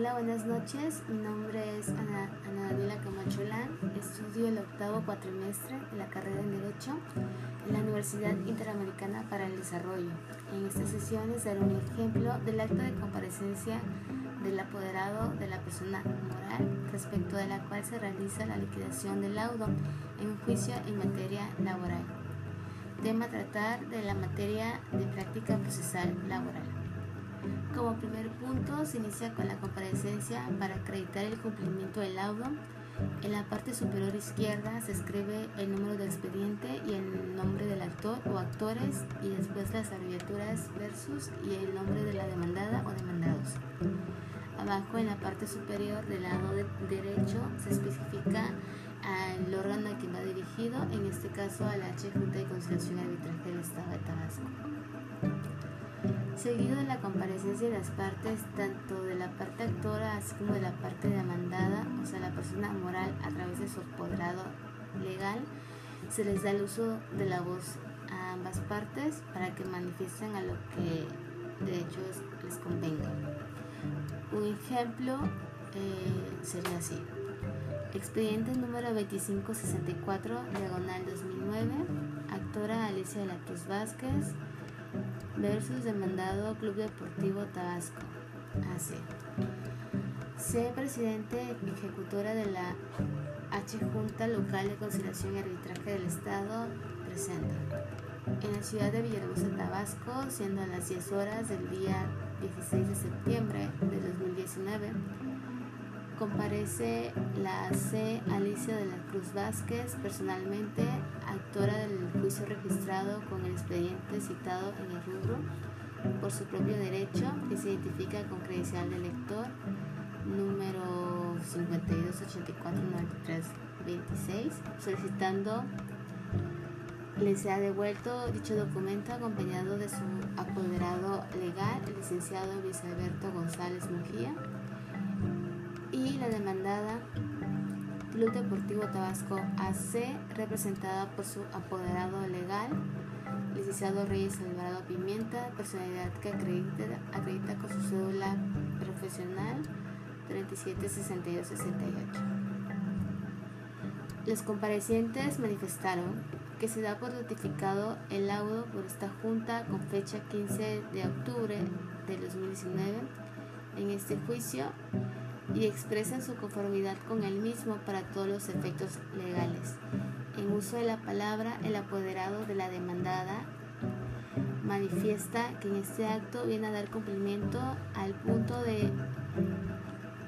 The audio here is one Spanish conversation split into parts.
Hola, buenas noches. Mi nombre es Ana, Daniela Camacholán. Estudio el octavo cuatrimestre de la carrera en Derecho en la Universidad Interamericana para el Desarrollo. En esta sesión les daré un ejemplo del acto de comparecencia del apoderado de la persona moral respecto de la cual se realiza la liquidación del laudo en juicio en materia laboral. Tema tratar de la materia de práctica procesal laboral. Como primer punto, se inicia con la comparecencia para acreditar el cumplimiento del laudo. En la parte superior izquierda se escribe el número del expediente y el nombre del actor o actores y después las abreviaturas versus y el nombre de la demandada o demandados. Abajo en la parte superior del lado derecho se especifica al órgano a quien va dirigido, en este caso a la H Junta de Conciliación y Arbitraje del Estado de Tabasco. Seguido de la comparecencia de las partes, tanto de la parte actora así como de la parte demandada, o sea, la persona moral a través de su apoderado legal, se les da el uso de la voz a ambas partes para que manifiesten a lo que de hecho les convenga. Un ejemplo eh, sería así. Expediente número 2564, diagonal 2009, actora Alicia de la Cruz Vázquez, versus demandado Club Deportivo Tabasco. AC. Sé presidente ejecutora de la H Junta Local de Conciliación y Arbitraje del Estado. Presenta. En la ciudad de Villahermosa, Tabasco, siendo a las 10 horas del día 16 de septiembre de 2019, comparece la C. Alicia de la Cruz Vázquez, personalmente actora del juicio registrado con el expediente citado en el rubro por su propio derecho, que se identifica con credencial de lector número 52849326, solicitando le sea devuelto dicho documento acompañado de su apoderado legal, el licenciado Luis Alberto González Mujía y la demandada Club Deportivo Tabasco AC, representada por su apoderado legal, licenciado Reyes Alvarado Pimienta, personalidad que acredita, acredita con su cédula profesional 376268. Los comparecientes manifestaron que se da por notificado el laudo por esta junta con fecha 15 de octubre de 2019 en este juicio y expresan su conformidad con el mismo para todos los efectos legales. En uso de la palabra, el apoderado de la demandada manifiesta que en este acto viene a dar cumplimiento al punto de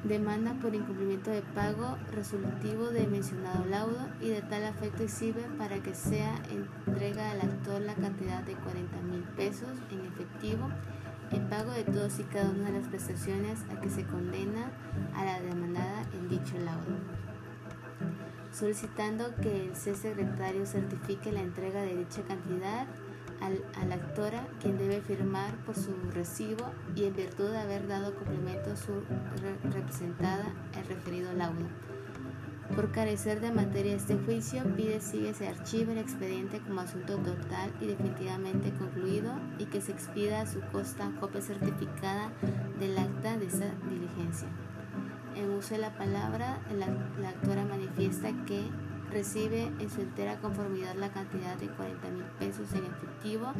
demanda por incumplimiento de pago resolutivo de mencionado laudo y de tal afecto exhibe para que sea entrega al actor la cantidad de 40 mil pesos en efectivo en pago de todos y cada una de las prestaciones a que se condena a la demandada en dicho laudo, solicitando que el C secretario certifique la entrega de dicha cantidad al, a la actora, quien debe firmar por su recibo y en virtud de haber dado complemento su representada el referido laudo por carecer de materia este juicio, pide sigue se archive el expediente como asunto total y definitivamente concluido y que se expida a su costa copia certificada del acta de esa diligencia. En uso de la palabra, la, actora manifiesta que recibe en su entera conformidad la cantidad de 40 mil pesos en efectivo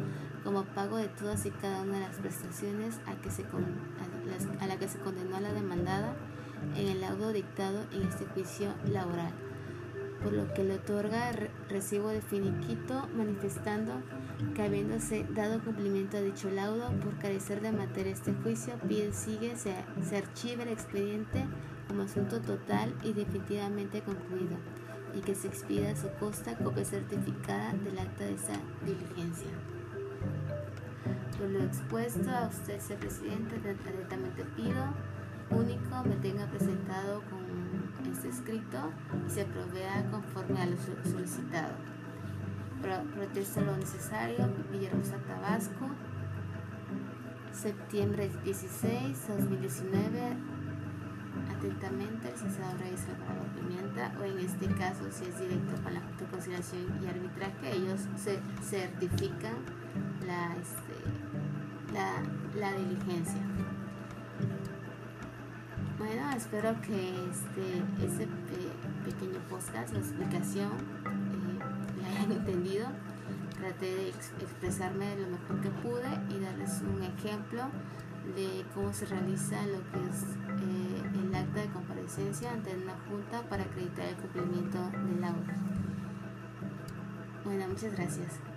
como pago de todas y cada una de las prestaciones a, que se a, a la que se condenó a la demandada en el laudo dictado en este juicio laboral, por lo que le otorga recibo de finiquito manifestando que habiéndose dado cumplimiento a dicho laudo por carecer de materia este juicio, pide sigue se, archive el expediente como asunto total y definitivamente concluido y que se expida a su costa copia certificada del acta de esa diligencia. Por lo expuesto a usted, señor presidente, atentamente pido único me tenga presentado con este escrito y se provea conforme a lo solicitado. Protesto lo necesario, Villahermosa, Tabasco, septiembre 16, 2019. Atentamente, el licenciado Reyes Alvarado Pimienta, o en este caso, si es directo con la Conciliación y Arbitraje, ellos se certifican la, este, la diligencia. Bueno, espero que este, este pequeño podcast o explicación eh, la hayan entendido. Traté de expresarme lo mejor que pude y darles un ejemplo de cómo se realiza lo que es eh, el acta de comparecencia ante una junta para acreditar el cumplimiento del aula. Bueno, muchas gracias.